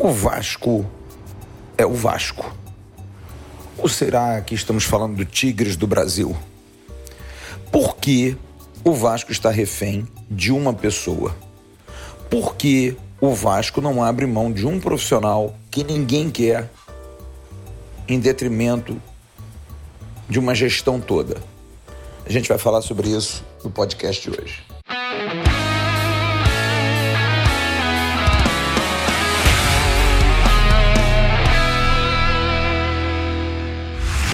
O Vasco é o Vasco. Ou será que estamos falando do Tigres do Brasil? Por que o Vasco está refém de uma pessoa? Por que o Vasco não abre mão de um profissional que ninguém quer em detrimento de uma gestão toda? A gente vai falar sobre isso no podcast de hoje.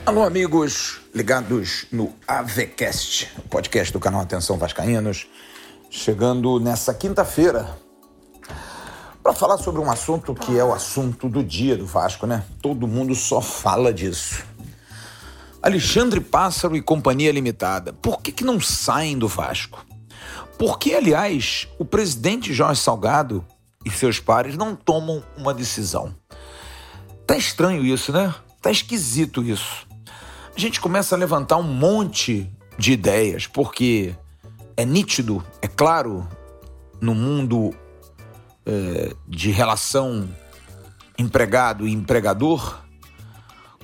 Alô, amigos ligados no AVCast, podcast do canal Atenção Vascaínos, chegando nessa quinta-feira para falar sobre um assunto que é o assunto do dia do Vasco, né? Todo mundo só fala disso. Alexandre Pássaro e Companhia Limitada, por que, que não saem do Vasco? Por que, aliás, o presidente Jorge Salgado e seus pares não tomam uma decisão? Tá estranho isso, né? Tá esquisito isso a gente começa a levantar um monte de ideias, porque é nítido, é claro, no mundo é, de relação empregado e empregador,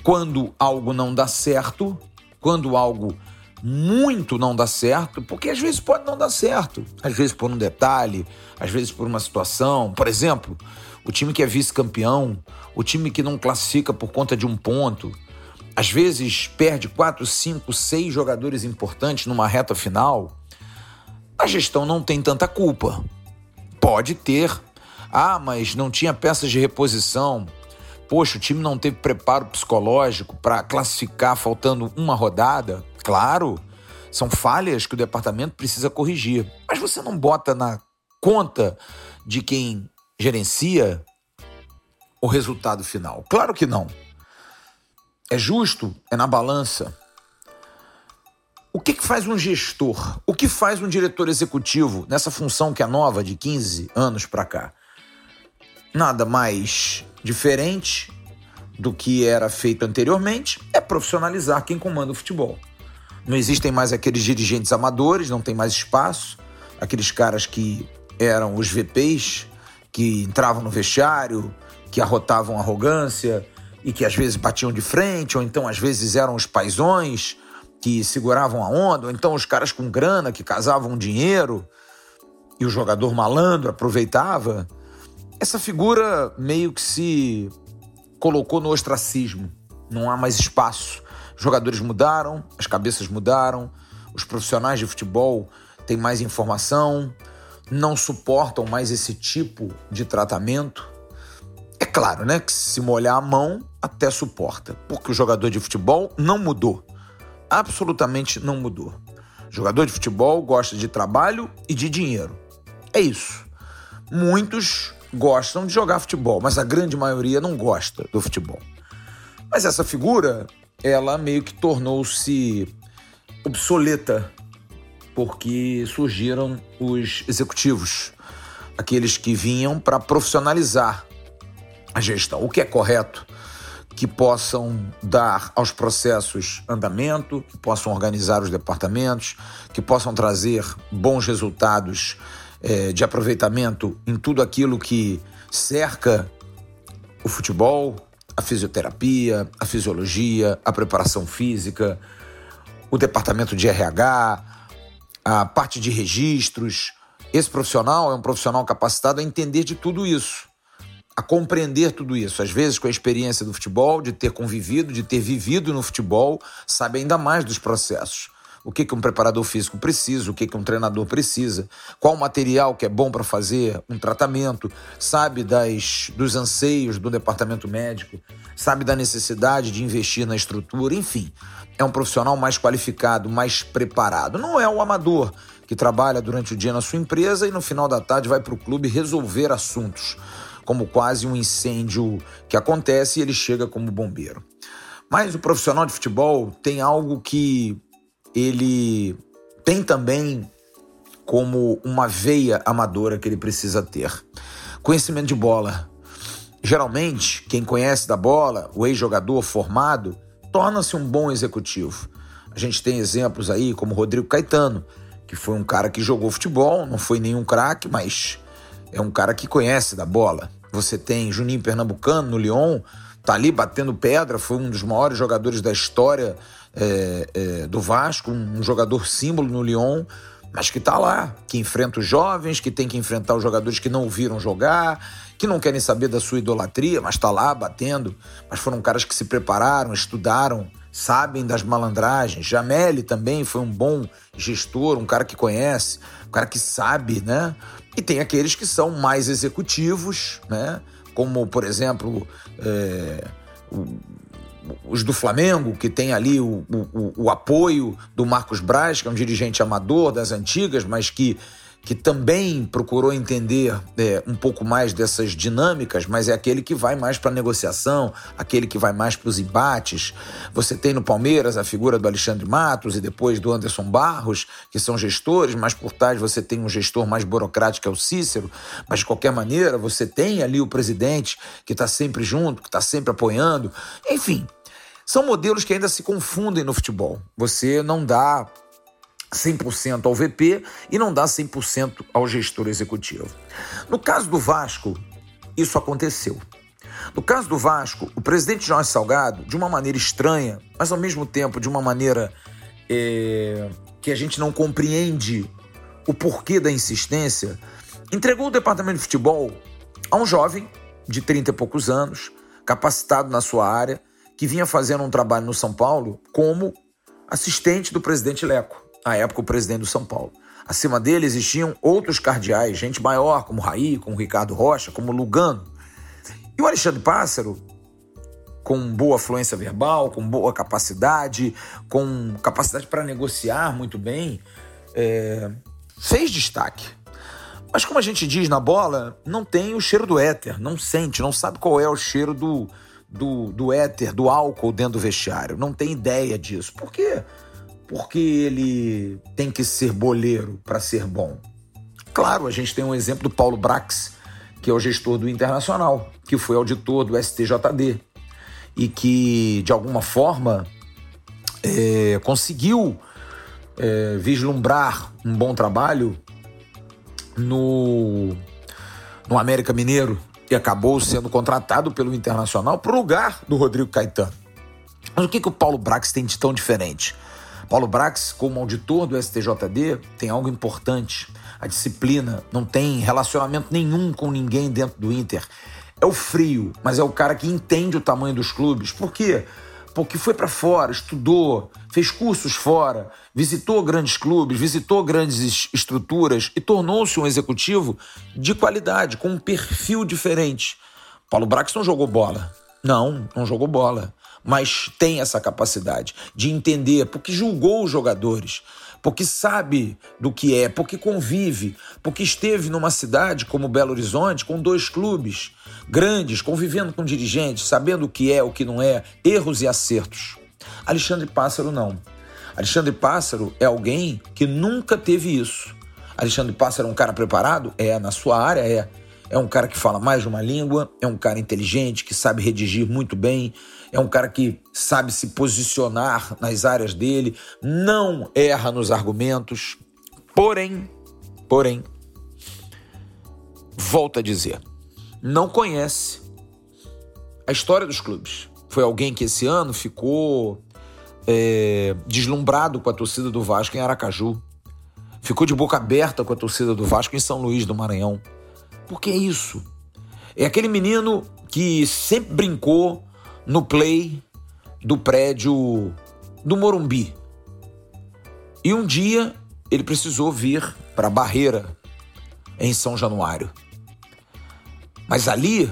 quando algo não dá certo, quando algo muito não dá certo, porque às vezes pode não dar certo, às vezes por um detalhe, às vezes por uma situação. Por exemplo, o time que é vice-campeão, o time que não classifica por conta de um ponto, às vezes perde quatro, cinco, seis jogadores importantes numa reta final, a gestão não tem tanta culpa. Pode ter. Ah, mas não tinha peças de reposição. Poxa, o time não teve preparo psicológico para classificar faltando uma rodada. Claro, são falhas que o departamento precisa corrigir. Mas você não bota na conta de quem gerencia o resultado final. Claro que não. É justo? É na balança. O que, que faz um gestor? O que faz um diretor executivo nessa função que é nova de 15 anos para cá? Nada mais diferente do que era feito anteriormente é profissionalizar quem comanda o futebol. Não existem mais aqueles dirigentes amadores, não tem mais espaço, aqueles caras que eram os VPs, que entravam no vestiário, que arrotavam arrogância, e que às vezes batiam de frente, ou então às vezes eram os paisões que seguravam a onda, ou então os caras com grana que casavam dinheiro e o jogador malandro aproveitava. Essa figura meio que se colocou no ostracismo. Não há mais espaço. Os jogadores mudaram, as cabeças mudaram, os profissionais de futebol têm mais informação, não suportam mais esse tipo de tratamento. Claro, né, que se molhar a mão até suporta, porque o jogador de futebol não mudou. Absolutamente não mudou. O jogador de futebol gosta de trabalho e de dinheiro. É isso. Muitos gostam de jogar futebol, mas a grande maioria não gosta do futebol. Mas essa figura, ela meio que tornou-se obsoleta porque surgiram os executivos, aqueles que vinham para profissionalizar a gestão, o que é correto, que possam dar aos processos andamento, que possam organizar os departamentos, que possam trazer bons resultados é, de aproveitamento em tudo aquilo que cerca o futebol, a fisioterapia, a fisiologia, a preparação física, o departamento de RH, a parte de registros. Esse profissional é um profissional capacitado a entender de tudo isso a compreender tudo isso. Às vezes, com a experiência do futebol, de ter convivido, de ter vivido no futebol, sabe ainda mais dos processos. O que, que um preparador físico precisa, o que, que um treinador precisa, qual material que é bom para fazer um tratamento, sabe das, dos anseios do departamento médico, sabe da necessidade de investir na estrutura, enfim. É um profissional mais qualificado, mais preparado. Não é o amador que trabalha durante o dia na sua empresa e no final da tarde vai para o clube resolver assuntos como quase um incêndio que acontece e ele chega como bombeiro. Mas o profissional de futebol tem algo que ele tem também como uma veia amadora que ele precisa ter: conhecimento de bola. Geralmente, quem conhece da bola, o ex-jogador formado, torna-se um bom executivo. A gente tem exemplos aí como Rodrigo Caetano, que foi um cara que jogou futebol, não foi nenhum craque, mas é um cara que conhece da bola. Você tem Juninho Pernambucano no Lyon, tá ali batendo pedra, foi um dos maiores jogadores da história é, é, do Vasco, um jogador símbolo no Lyon, mas que tá lá, que enfrenta os jovens, que tem que enfrentar os jogadores que não o viram jogar, que não querem saber da sua idolatria, mas tá lá batendo. Mas foram caras que se prepararam, estudaram, sabem das malandragens. Jameli também foi um bom gestor, um cara que conhece, um cara que sabe, né? E tem aqueles que são mais executivos, né? Como, por exemplo, é, os do Flamengo, que tem ali o, o, o, apoio do Marcos Braz, que é um dirigente amador das antigas, mas que que também procurou entender é, um pouco mais dessas dinâmicas, mas é aquele que vai mais para a negociação, aquele que vai mais para os embates. Você tem no Palmeiras a figura do Alexandre Matos e depois do Anderson Barros, que são gestores, mas por trás você tem um gestor mais burocrático, é o Cícero, mas de qualquer maneira você tem ali o presidente que está sempre junto, que está sempre apoiando. Enfim, são modelos que ainda se confundem no futebol. Você não dá 100% ao VP e não dá 100% ao gestor executivo. No caso do Vasco, isso aconteceu. No caso do Vasco, o presidente Jorge Salgado, de uma maneira estranha, mas ao mesmo tempo de uma maneira é, que a gente não compreende o porquê da insistência, entregou o departamento de futebol a um jovem de 30 e poucos anos, capacitado na sua área, que vinha fazendo um trabalho no São Paulo como assistente do presidente Leco à época, o presidente do São Paulo. Acima dele existiam outros cardeais, gente maior, como Raí, como Ricardo Rocha, como Lugano. E o Alexandre Pássaro, com boa fluência verbal, com boa capacidade, com capacidade para negociar muito bem, é, fez destaque. Mas como a gente diz na bola, não tem o cheiro do éter, não sente, não sabe qual é o cheiro do, do, do éter, do álcool dentro do vestiário. Não tem ideia disso. Por quê? Porque ele tem que ser boleiro para ser bom? Claro, a gente tem um exemplo do Paulo Brax, que é o gestor do Internacional, que foi auditor do STJD e que, de alguma forma, é, conseguiu é, vislumbrar um bom trabalho no, no América Mineiro e acabou sendo contratado pelo Internacional para o lugar do Rodrigo Caetano. Mas o que, que o Paulo Brax tem de tão diferente? Paulo Brax, como auditor do STJD, tem algo importante. A disciplina não tem relacionamento nenhum com ninguém dentro do Inter. É o frio, mas é o cara que entende o tamanho dos clubes. Por quê? Porque foi para fora, estudou, fez cursos fora, visitou grandes clubes, visitou grandes estruturas e tornou-se um executivo de qualidade, com um perfil diferente. Paulo Brax não jogou bola. Não, não jogou bola mas tem essa capacidade de entender, porque julgou os jogadores, porque sabe do que é, porque convive, porque esteve numa cidade como Belo Horizonte com dois clubes grandes, convivendo com dirigentes, sabendo o que é, o que não é, erros e acertos. Alexandre Pássaro não. Alexandre Pássaro é alguém que nunca teve isso. Alexandre Pássaro é um cara preparado? É, na sua área é. É um cara que fala mais de uma língua, é um cara inteligente, que sabe redigir muito bem, é um cara que sabe se posicionar nas áreas dele, não erra nos argumentos. Porém, porém, volta a dizer, não conhece a história dos clubes. Foi alguém que esse ano ficou é, deslumbrado com a torcida do Vasco em Aracaju. Ficou de boca aberta com a torcida do Vasco em São Luís do Maranhão. Porque é isso. É aquele menino que sempre brincou no play do prédio do Morumbi. E um dia ele precisou vir para Barreira, em São Januário. Mas ali,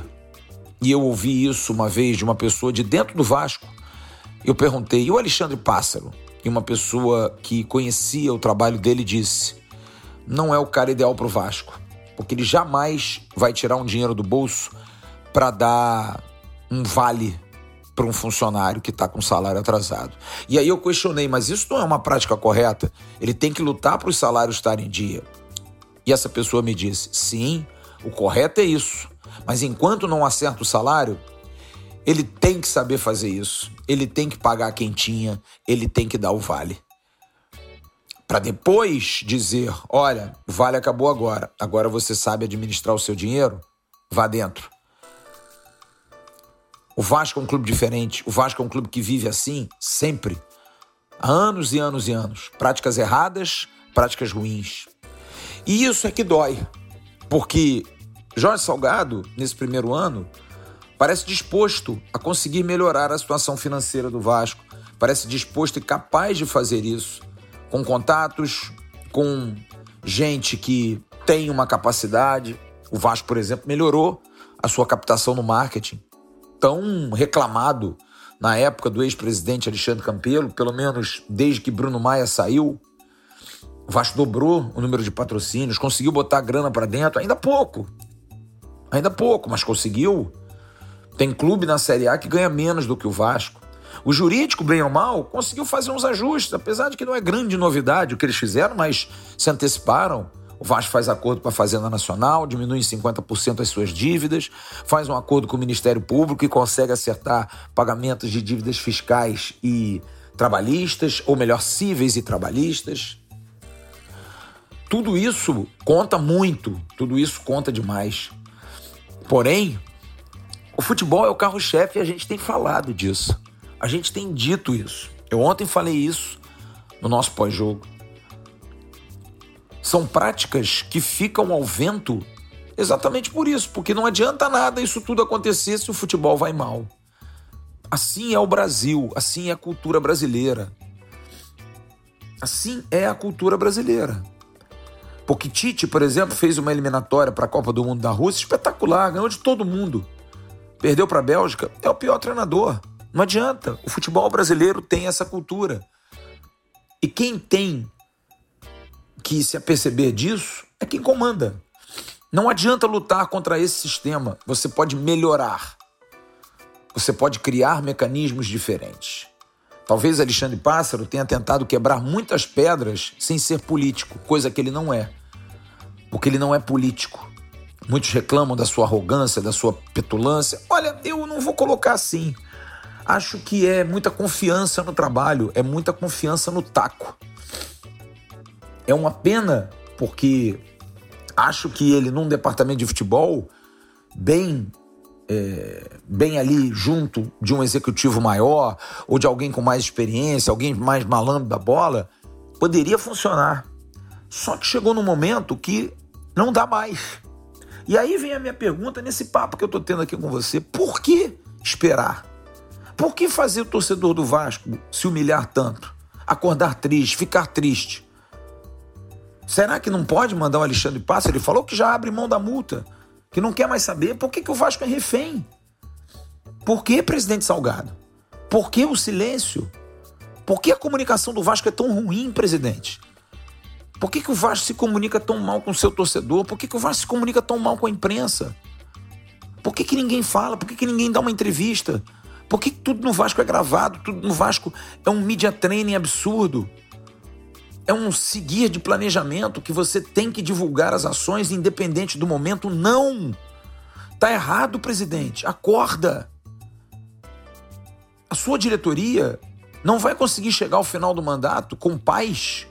e eu ouvi isso uma vez de uma pessoa de dentro do Vasco, eu perguntei, e o Alexandre Pássaro? E uma pessoa que conhecia o trabalho dele disse: não é o cara ideal para o Vasco porque ele jamais vai tirar um dinheiro do bolso para dar um vale para um funcionário que está com salário atrasado. E aí eu questionei, mas isso não é uma prática correta? Ele tem que lutar para os salários estarem em dia. E essa pessoa me disse: sim, o correto é isso. Mas enquanto não acerta o salário, ele tem que saber fazer isso. Ele tem que pagar a quentinha, ele tem que dar o vale para depois dizer: olha, o vale acabou agora, agora você sabe administrar o seu dinheiro? Vá dentro. O Vasco é um clube diferente. O Vasco é um clube que vive assim sempre. Há anos e anos e anos. Práticas erradas, práticas ruins. E isso é que dói. Porque Jorge Salgado, nesse primeiro ano, parece disposto a conseguir melhorar a situação financeira do Vasco. Parece disposto e capaz de fazer isso. Com contatos, com gente que tem uma capacidade. O Vasco, por exemplo, melhorou a sua captação no marketing. Tão reclamado na época do ex-presidente Alexandre Campelo, pelo menos desde que Bruno Maia saiu. O Vasco dobrou o número de patrocínios, conseguiu botar grana para dentro, ainda pouco. Ainda pouco, mas conseguiu. Tem clube na Série A que ganha menos do que o Vasco. O jurídico, bem ou mal, conseguiu fazer uns ajustes, apesar de que não é grande novidade o que eles fizeram, mas se anteciparam. O Vasco faz acordo com a Fazenda Nacional, diminui em 50% as suas dívidas, faz um acordo com o Ministério Público e consegue acertar pagamentos de dívidas fiscais e trabalhistas, ou melhor, cíveis e trabalhistas. Tudo isso conta muito, tudo isso conta demais. Porém, o futebol é o carro-chefe e a gente tem falado disso. A gente tem dito isso. Eu ontem falei isso no nosso pós-jogo. São práticas que ficam ao vento exatamente por isso, porque não adianta nada isso tudo acontecer se o futebol vai mal. Assim é o Brasil, assim é a cultura brasileira. Assim é a cultura brasileira. Porque Tite, por exemplo, fez uma eliminatória para a Copa do Mundo da Rússia espetacular, ganhou de todo mundo. Perdeu para a Bélgica, é o pior treinador. Não adianta. O futebol brasileiro tem essa cultura. E quem tem que se aperceber disso é quem comanda. Não adianta lutar contra esse sistema. Você pode melhorar. Você pode criar mecanismos diferentes. Talvez Alexandre Pássaro tenha tentado quebrar muitas pedras sem ser político, coisa que ele não é. Porque ele não é político. Muitos reclamam da sua arrogância, da sua petulância. Olha, eu não vou colocar assim. Acho que é muita confiança no trabalho, é muita confiança no taco. É uma pena porque acho que ele, num departamento de futebol, bem é, bem ali junto de um executivo maior ou de alguém com mais experiência, alguém mais malandro da bola, poderia funcionar. Só que chegou num momento que não dá mais. E aí vem a minha pergunta nesse papo que eu estou tendo aqui com você: por que esperar? Por que fazer o torcedor do Vasco se humilhar tanto? Acordar triste, ficar triste? Será que não pode mandar o Alexandre Passa? Ele falou que já abre mão da multa, que não quer mais saber. Por que, que o Vasco é refém? Por que, presidente Salgado? Por que o silêncio? Por que a comunicação do Vasco é tão ruim, presidente? Por que, que o Vasco se comunica tão mal com o seu torcedor? Por que, que o Vasco se comunica tão mal com a imprensa? Por que, que ninguém fala? Por que, que ninguém dá uma entrevista? Por que tudo no Vasco é gravado? Tudo no Vasco é um media training absurdo. É um seguir de planejamento que você tem que divulgar as ações independente do momento. Não! Tá errado, presidente. Acorda. A sua diretoria não vai conseguir chegar ao final do mandato com paz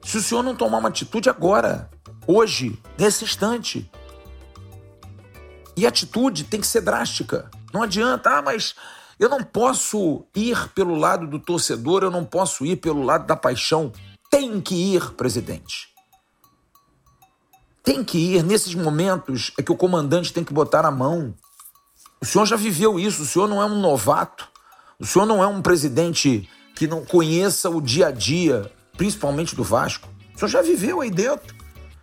se o senhor não tomar uma atitude agora, hoje, nesse instante. E a atitude tem que ser drástica. Não adianta, ah, mas eu não posso ir pelo lado do torcedor, eu não posso ir pelo lado da paixão. Tem que ir, presidente. Tem que ir. Nesses momentos é que o comandante tem que botar a mão. O senhor já viveu isso, o senhor não é um novato. O senhor não é um presidente que não conheça o dia a dia, principalmente do Vasco. O senhor já viveu aí dentro.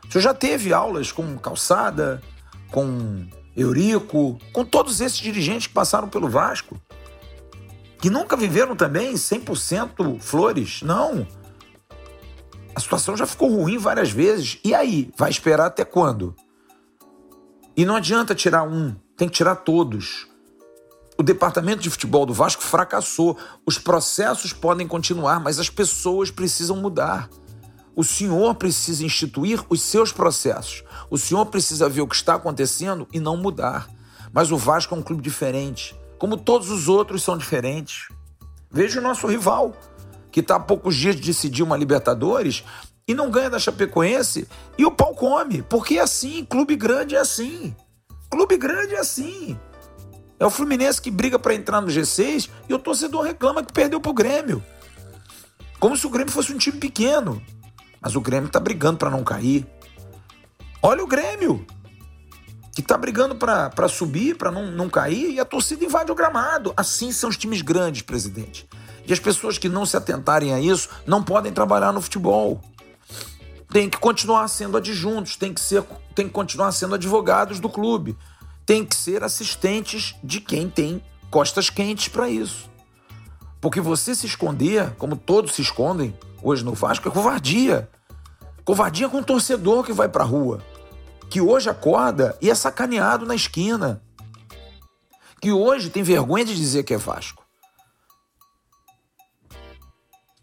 O senhor já teve aulas com calçada, com Eurico, com todos esses dirigentes que passaram pelo Vasco, que nunca viveram também 100% flores. Não. A situação já ficou ruim várias vezes. E aí? Vai esperar até quando? E não adianta tirar um, tem que tirar todos. O departamento de futebol do Vasco fracassou. Os processos podem continuar, mas as pessoas precisam mudar. O senhor precisa instituir os seus processos. O senhor precisa ver o que está acontecendo e não mudar. Mas o Vasco é um clube diferente, como todos os outros são diferentes. Veja o nosso rival, que está há poucos dias de decidir uma Libertadores e não ganha da Chapecoense e o pau come. Porque é assim, clube grande é assim. Clube grande é assim. É o Fluminense que briga para entrar no G6 e o torcedor reclama que perdeu pro Grêmio. Como se o Grêmio fosse um time pequeno. Mas o Grêmio tá brigando para não cair. Olha o Grêmio, que tá brigando para subir, para não, não cair, e a torcida invade o gramado. Assim são os times grandes, presidente. E as pessoas que não se atentarem a isso não podem trabalhar no futebol. Tem que continuar sendo adjuntos, tem que, ser, tem que continuar sendo advogados do clube tem que ser assistentes de quem tem costas quentes para isso. Porque você se esconder, como todos se escondem hoje no Vasco, é covardia. Covardia com o torcedor que vai para a rua, que hoje acorda e é sacaneado na esquina, que hoje tem vergonha de dizer que é Vasco.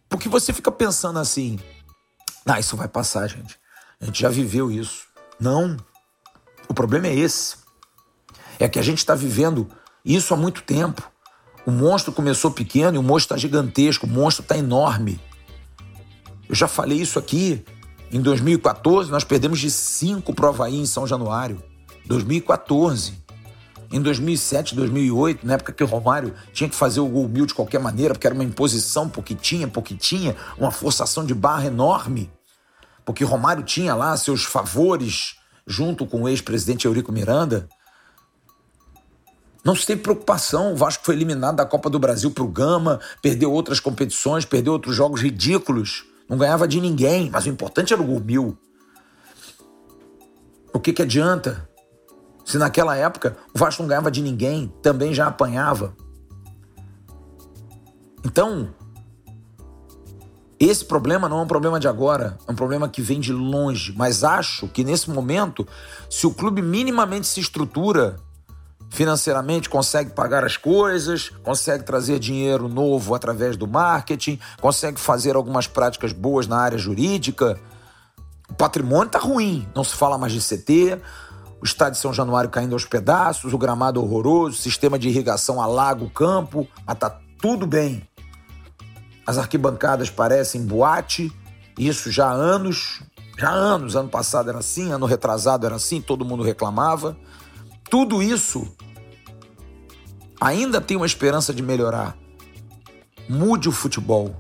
Porque você fica pensando assim: ah, isso vai passar, gente. A gente já viveu isso. Não. O problema é esse. É que a gente está vivendo isso há muito tempo. O monstro começou pequeno e o monstro está gigantesco, o monstro está enorme. Eu já falei isso aqui. Em 2014, nós perdemos de 5 para o Havaí em São Januário. 2014. Em 2007, 2008, na época que o Romário tinha que fazer o gol mil de qualquer maneira, porque era uma imposição, porque tinha, porque tinha, uma forçação de barra enorme. Porque Romário tinha lá seus favores junto com o ex-presidente Eurico Miranda. Não se teve preocupação. O Vasco foi eliminado da Copa do Brasil para o Gama, perdeu outras competições, perdeu outros jogos ridículos. Não ganhava de ninguém, mas o importante era o gol. O que, que adianta? Se naquela época o Vasco não ganhava de ninguém, também já apanhava. Então, esse problema não é um problema de agora, é um problema que vem de longe. Mas acho que nesse momento, se o clube minimamente se estrutura, financeiramente consegue pagar as coisas, consegue trazer dinheiro novo através do marketing, consegue fazer algumas práticas boas na área jurídica. O patrimônio está ruim, não se fala mais de CT, o estádio de São Januário caindo aos pedaços, o gramado horroroso, o sistema de irrigação alaga o campo, mas tá tudo bem. As arquibancadas parecem boate, isso já há anos, já há anos, ano passado era assim, ano retrasado era assim, todo mundo reclamava. Tudo isso ainda tem uma esperança de melhorar. Mude o futebol.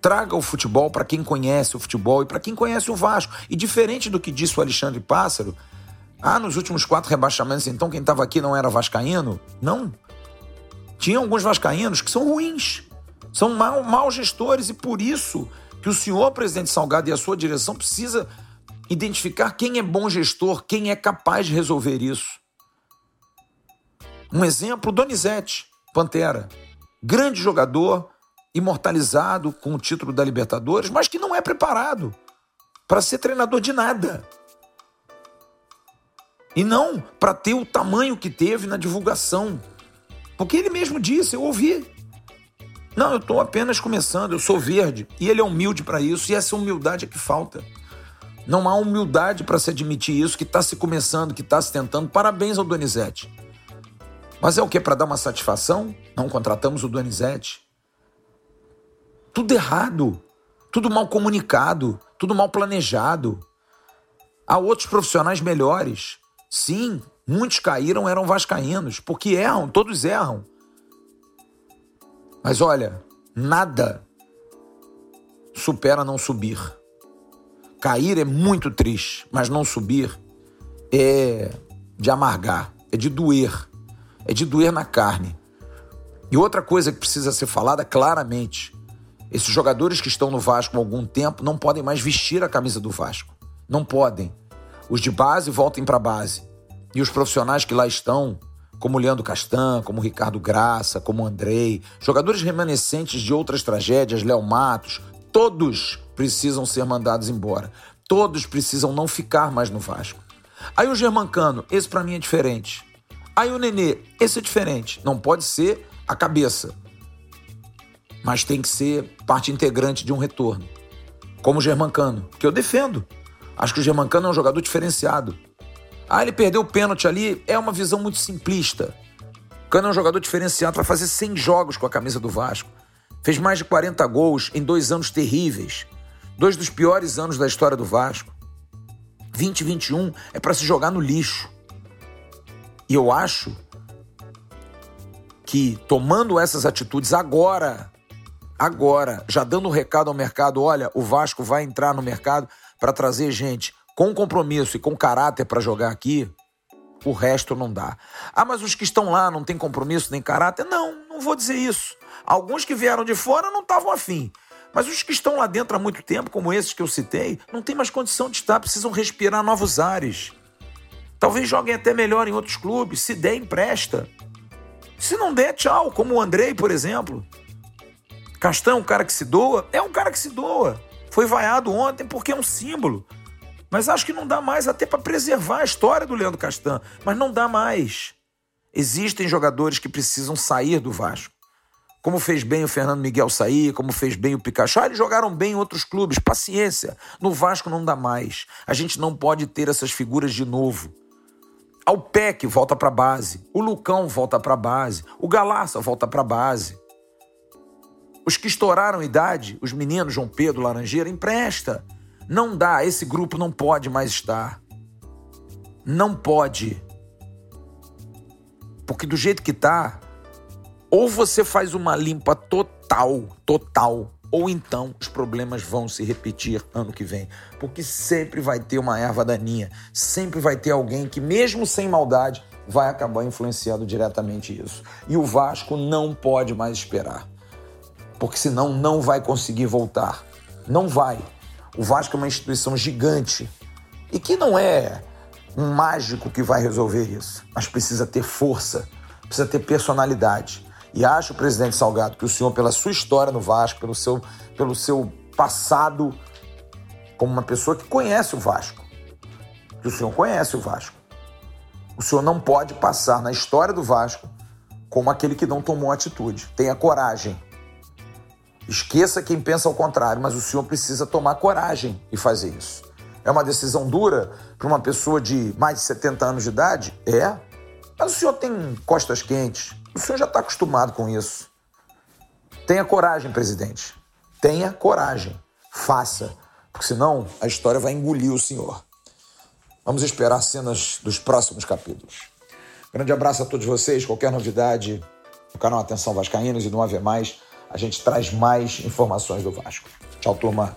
Traga o futebol para quem conhece o futebol e para quem conhece o Vasco. E diferente do que disse o Alexandre Pássaro, ah, nos últimos quatro rebaixamentos, então quem estava aqui não era vascaíno? Não. Tinha alguns vascaínos que são ruins, são mal, mal gestores e por isso que o senhor presidente Salgado e a sua direção precisa identificar quem é bom gestor, quem é capaz de resolver isso. Um exemplo, Donizete, Pantera. Grande jogador, imortalizado com o título da Libertadores, mas que não é preparado para ser treinador de nada. E não para ter o tamanho que teve na divulgação. Porque ele mesmo disse, eu ouvi. Não, eu estou apenas começando, eu sou verde. E ele é humilde para isso, e essa humildade é que falta. Não há humildade para se admitir isso, que está se começando, que está se tentando. Parabéns ao Donizete. Mas é o que? Para dar uma satisfação? Não contratamos o Donizete. Tudo errado, tudo mal comunicado, tudo mal planejado. Há outros profissionais melhores. Sim, muitos caíram, eram vascaínos, porque erram, todos erram. Mas olha, nada supera não subir. Cair é muito triste, mas não subir é de amargar, é de doer é de doer na carne. E outra coisa que precisa ser falada claramente: esses jogadores que estão no Vasco há algum tempo não podem mais vestir a camisa do Vasco. Não podem. Os de base voltem para base. E os profissionais que lá estão, como Leandro Castan, como Ricardo Graça, como Andrei, jogadores remanescentes de outras tragédias, Léo Matos, todos precisam ser mandados embora. Todos precisam não ficar mais no Vasco. Aí o Germancano, esse para mim é diferente. Aí o Nenê, esse é diferente. Não pode ser a cabeça, mas tem que ser parte integrante de um retorno. Como o Germancano, que eu defendo. Acho que o Germancano é um jogador diferenciado. Ah, ele perdeu o pênalti ali, é uma visão muito simplista. O Cano é um jogador diferenciado, vai fazer 100 jogos com a camisa do Vasco. Fez mais de 40 gols em dois anos terríveis. Dois dos piores anos da história do Vasco. 2021 é para se jogar no lixo. E eu acho que, tomando essas atitudes agora, agora, já dando um recado ao mercado: olha, o Vasco vai entrar no mercado para trazer gente com compromisso e com caráter para jogar aqui, o resto não dá. Ah, mas os que estão lá não têm compromisso nem caráter? Não, não vou dizer isso. Alguns que vieram de fora não estavam afim. Mas os que estão lá dentro há muito tempo, como esses que eu citei, não têm mais condição de estar, precisam respirar novos ares. Talvez joguem até melhor em outros clubes, se der, empresta. Se não der, tchau, como o Andrei, por exemplo. Castan é um cara que se doa? É um cara que se doa. Foi vaiado ontem porque é um símbolo. Mas acho que não dá mais até para preservar a história do Leandro Castan. Mas não dá mais. Existem jogadores que precisam sair do Vasco. Como fez bem o Fernando Miguel sair, como fez bem o Pikachu. Ah, eles jogaram bem em outros clubes. Paciência. No Vasco não dá mais. A gente não pode ter essas figuras de novo. Ao PEC volta para base. O Lucão volta para base. O Galaça volta para base. Os que estouraram idade, os meninos João Pedro, Laranjeira, empresta. Não dá, esse grupo não pode mais estar. Não pode. Porque do jeito que tá, ou você faz uma limpa total, total, ou então os problemas vão se repetir ano que vem. Porque sempre vai ter uma erva daninha, sempre vai ter alguém que, mesmo sem maldade, vai acabar influenciando diretamente isso. E o Vasco não pode mais esperar porque senão não vai conseguir voltar. Não vai. O Vasco é uma instituição gigante e que não é um mágico que vai resolver isso, mas precisa ter força, precisa ter personalidade. E acho, presidente Salgado, que o senhor, pela sua história no Vasco, pelo seu, pelo seu passado como uma pessoa que conhece o Vasco, que o senhor conhece o Vasco, o senhor não pode passar na história do Vasco como aquele que não tomou atitude. Tenha coragem Esqueça quem pensa ao contrário, mas o senhor precisa tomar coragem e fazer isso. É uma decisão dura para uma pessoa de mais de 70 anos de idade? É. Mas o senhor tem costas quentes. O senhor já está acostumado com isso. Tenha coragem, presidente. Tenha coragem. Faça. Porque senão a história vai engolir o senhor. Vamos esperar cenas dos próximos capítulos. Grande abraço a todos vocês. Qualquer novidade no canal Atenção Vascaínos e no Ave Mais a gente traz mais informações do Vasco. Tchau, turma.